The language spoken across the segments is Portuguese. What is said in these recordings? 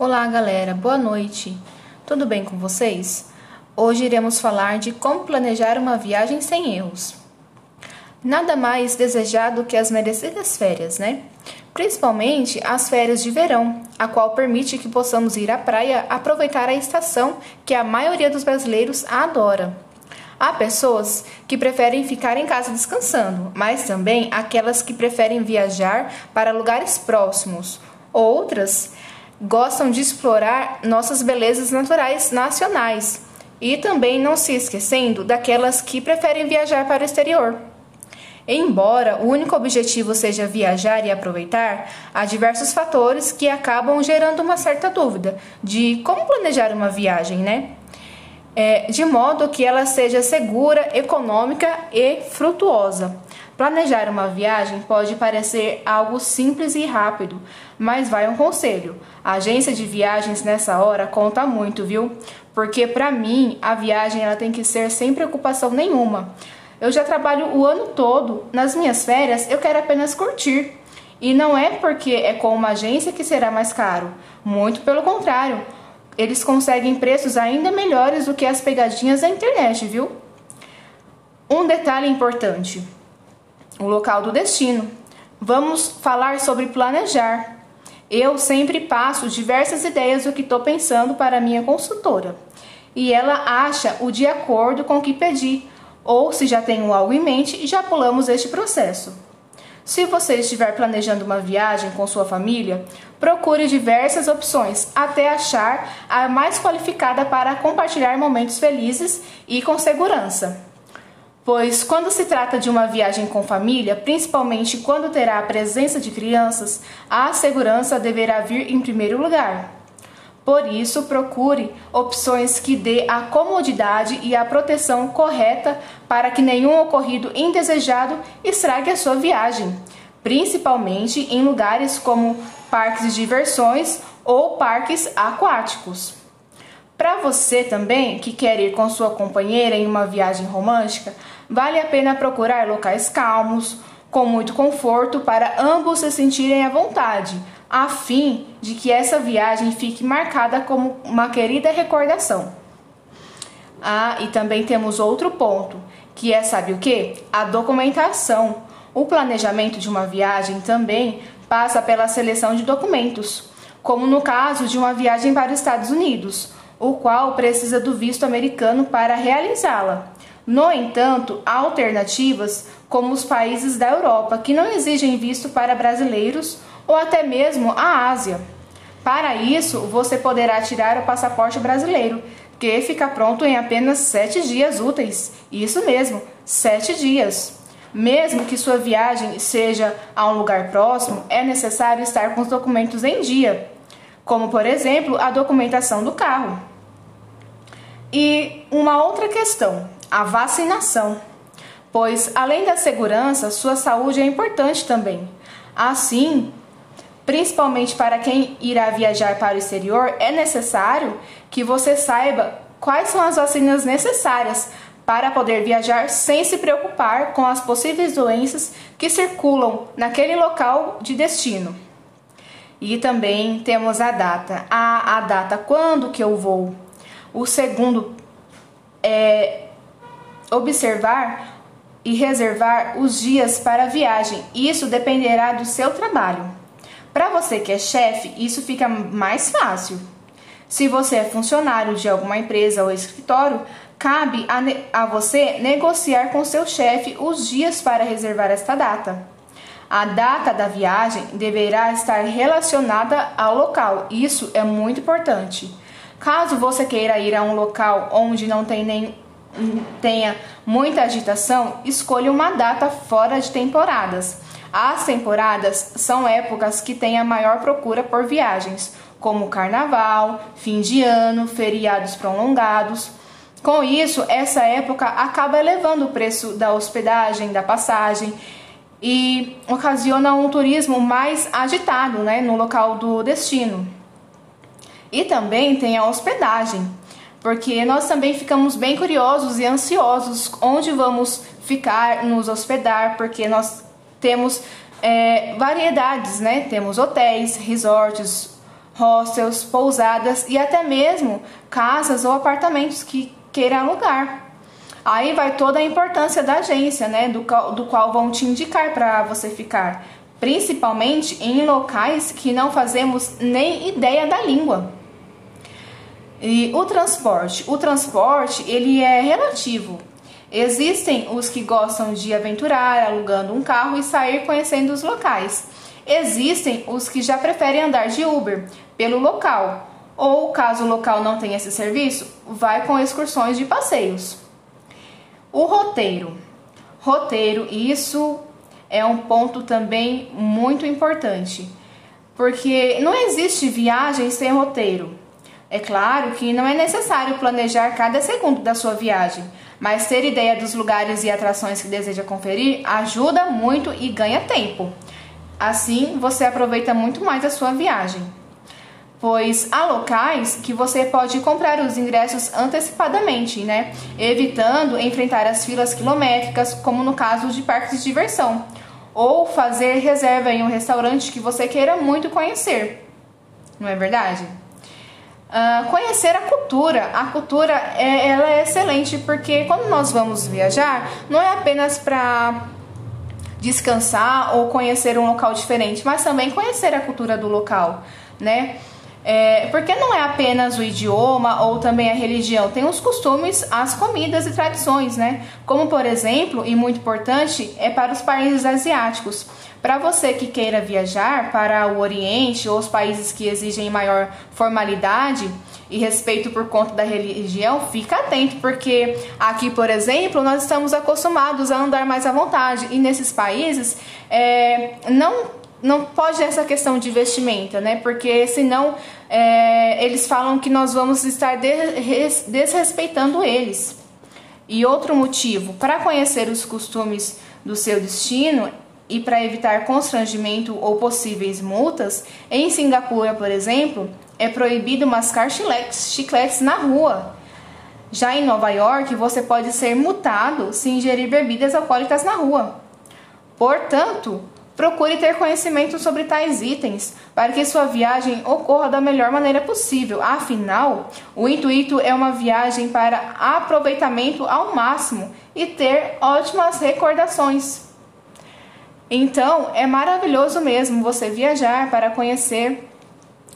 Olá, galera, boa noite. Tudo bem com vocês? Hoje iremos falar de como planejar uma viagem sem erros. Nada mais desejado que as merecidas férias, né? Principalmente as férias de verão, a qual permite que possamos ir à praia aproveitar a estação que a maioria dos brasileiros adora. Há pessoas que preferem ficar em casa descansando, mas também aquelas que preferem viajar para lugares próximos. Outras gostam de explorar nossas belezas naturais nacionais e também não se esquecendo daquelas que preferem viajar para o exterior. Embora o único objetivo seja viajar e aproveitar, há diversos fatores que acabam gerando uma certa dúvida de como planejar uma viagem, né? É, de modo que ela seja segura, econômica e frutuosa. Planejar uma viagem pode parecer algo simples e rápido, mas vai um conselho. A agência de viagens nessa hora conta muito, viu? Porque para mim a viagem ela tem que ser sem preocupação nenhuma. Eu já trabalho o ano todo, nas minhas férias eu quero apenas curtir. E não é porque é com uma agência que será mais caro, muito pelo contrário. Eles conseguem preços ainda melhores do que as pegadinhas da internet, viu? Um detalhe importante: o local do destino. Vamos falar sobre planejar. Eu sempre passo diversas ideias do que estou pensando para minha consultora e ela acha o de acordo com o que pedi, ou se já tenho algo em mente, já pulamos este processo. Se você estiver planejando uma viagem com sua família, procure diversas opções até achar a mais qualificada para compartilhar momentos felizes e com segurança pois quando se trata de uma viagem com família, principalmente quando terá a presença de crianças, a segurança deverá vir em primeiro lugar. Por isso, procure opções que dê a comodidade e a proteção correta para que nenhum ocorrido indesejado estrague a sua viagem, principalmente em lugares como parques de diversões ou parques aquáticos. Para você também que quer ir com sua companheira em uma viagem romântica, vale a pena procurar locais calmos, com muito conforto para ambos se sentirem à vontade, a fim de que essa viagem fique marcada como uma querida recordação. Ah, e também temos outro ponto, que é sabe o que? A documentação. O planejamento de uma viagem também passa pela seleção de documentos, como no caso de uma viagem para os Estados Unidos o qual precisa do visto americano para realizá-la. No entanto, há alternativas como os países da Europa que não exigem visto para brasileiros ou até mesmo a Ásia. Para isso, você poderá tirar o passaporte brasileiro, que fica pronto em apenas sete dias úteis. Isso mesmo, sete dias. Mesmo que sua viagem seja a um lugar próximo, é necessário estar com os documentos em dia, como por exemplo a documentação do carro. E uma outra questão, a vacinação. Pois, além da segurança, sua saúde é importante também. Assim, principalmente para quem irá viajar para o exterior, é necessário que você saiba quais são as vacinas necessárias para poder viajar sem se preocupar com as possíveis doenças que circulam naquele local de destino. E também temos a data. A, a data quando que eu vou o segundo é observar e reservar os dias para a viagem. Isso dependerá do seu trabalho. Para você que é chefe, isso fica mais fácil. Se você é funcionário de alguma empresa ou escritório, cabe a, a você negociar com seu chefe os dias para reservar esta data. A data da viagem deverá estar relacionada ao local. Isso é muito importante. Caso você queira ir a um local onde não tem nem, tenha muita agitação, escolha uma data fora de temporadas. As temporadas são épocas que têm a maior procura por viagens, como carnaval, fim de ano, feriados prolongados. Com isso, essa época acaba elevando o preço da hospedagem, da passagem e ocasiona um turismo mais agitado né, no local do destino. E também tem a hospedagem, porque nós também ficamos bem curiosos e ansiosos onde vamos ficar, nos hospedar, porque nós temos é, variedades, né? Temos hotéis, resorts, hostels, pousadas e até mesmo casas ou apartamentos que queira alugar. Aí vai toda a importância da agência, né, do, do qual vão te indicar para você ficar, principalmente em locais que não fazemos nem ideia da língua. E o transporte, o transporte ele é relativo. Existem os que gostam de aventurar, alugando um carro e sair conhecendo os locais. Existem os que já preferem andar de Uber pelo local, ou caso o local não tenha esse serviço, vai com excursões de passeios. O roteiro. Roteiro, isso é um ponto também muito importante, porque não existe viagem sem roteiro. É claro que não é necessário planejar cada segundo da sua viagem, mas ter ideia dos lugares e atrações que deseja conferir ajuda muito e ganha tempo. Assim, você aproveita muito mais a sua viagem. Pois há locais que você pode comprar os ingressos antecipadamente, né? Evitando enfrentar as filas quilométricas, como no caso de parques de diversão, ou fazer reserva em um restaurante que você queira muito conhecer. Não é verdade? Uh, conhecer a cultura. A cultura é, ela é excelente porque quando nós vamos viajar, não é apenas para descansar ou conhecer um local diferente, mas também conhecer a cultura do local, né? É, porque não é apenas o idioma ou também a religião, tem os costumes, as comidas e tradições, né? Como por exemplo, e muito importante, é para os países asiáticos. Para você que queira viajar para o Oriente ou os países que exigem maior formalidade e respeito por conta da religião, fica atento, porque aqui, por exemplo, nós estamos acostumados a andar mais à vontade e nesses países é, não não pode essa questão de vestimenta, né? Porque senão é, eles falam que nós vamos estar desrespeitando eles. E outro motivo, para conhecer os costumes do seu destino, e para evitar constrangimento ou possíveis multas, em Singapura, por exemplo, é proibido mascar chicletes, chicletes na rua. Já em Nova York, você pode ser multado se ingerir bebidas alcoólicas na rua. Portanto, procure ter conhecimento sobre tais itens para que sua viagem ocorra da melhor maneira possível. Afinal, o intuito é uma viagem para aproveitamento ao máximo e ter ótimas recordações. Então, é maravilhoso mesmo você viajar para conhecer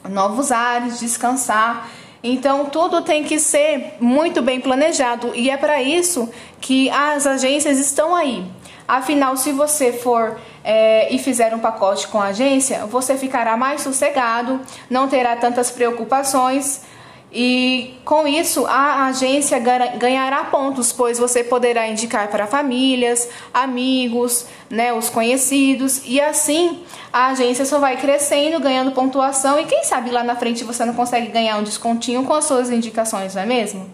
novos ares, descansar. Então, tudo tem que ser muito bem planejado e é para isso que as agências estão aí. Afinal, se você for é, e fizer um pacote com a agência, você ficará mais sossegado, não terá tantas preocupações e com isso a agência ganhará pontos, pois você poderá indicar para famílias, amigos, né, os conhecidos, e assim a agência só vai crescendo, ganhando pontuação, e quem sabe lá na frente você não consegue ganhar um descontinho com as suas indicações, não é mesmo?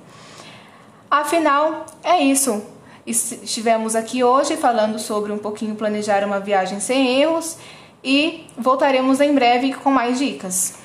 Afinal, é isso. Estivemos aqui hoje falando sobre um pouquinho planejar uma viagem sem erros e voltaremos em breve com mais dicas.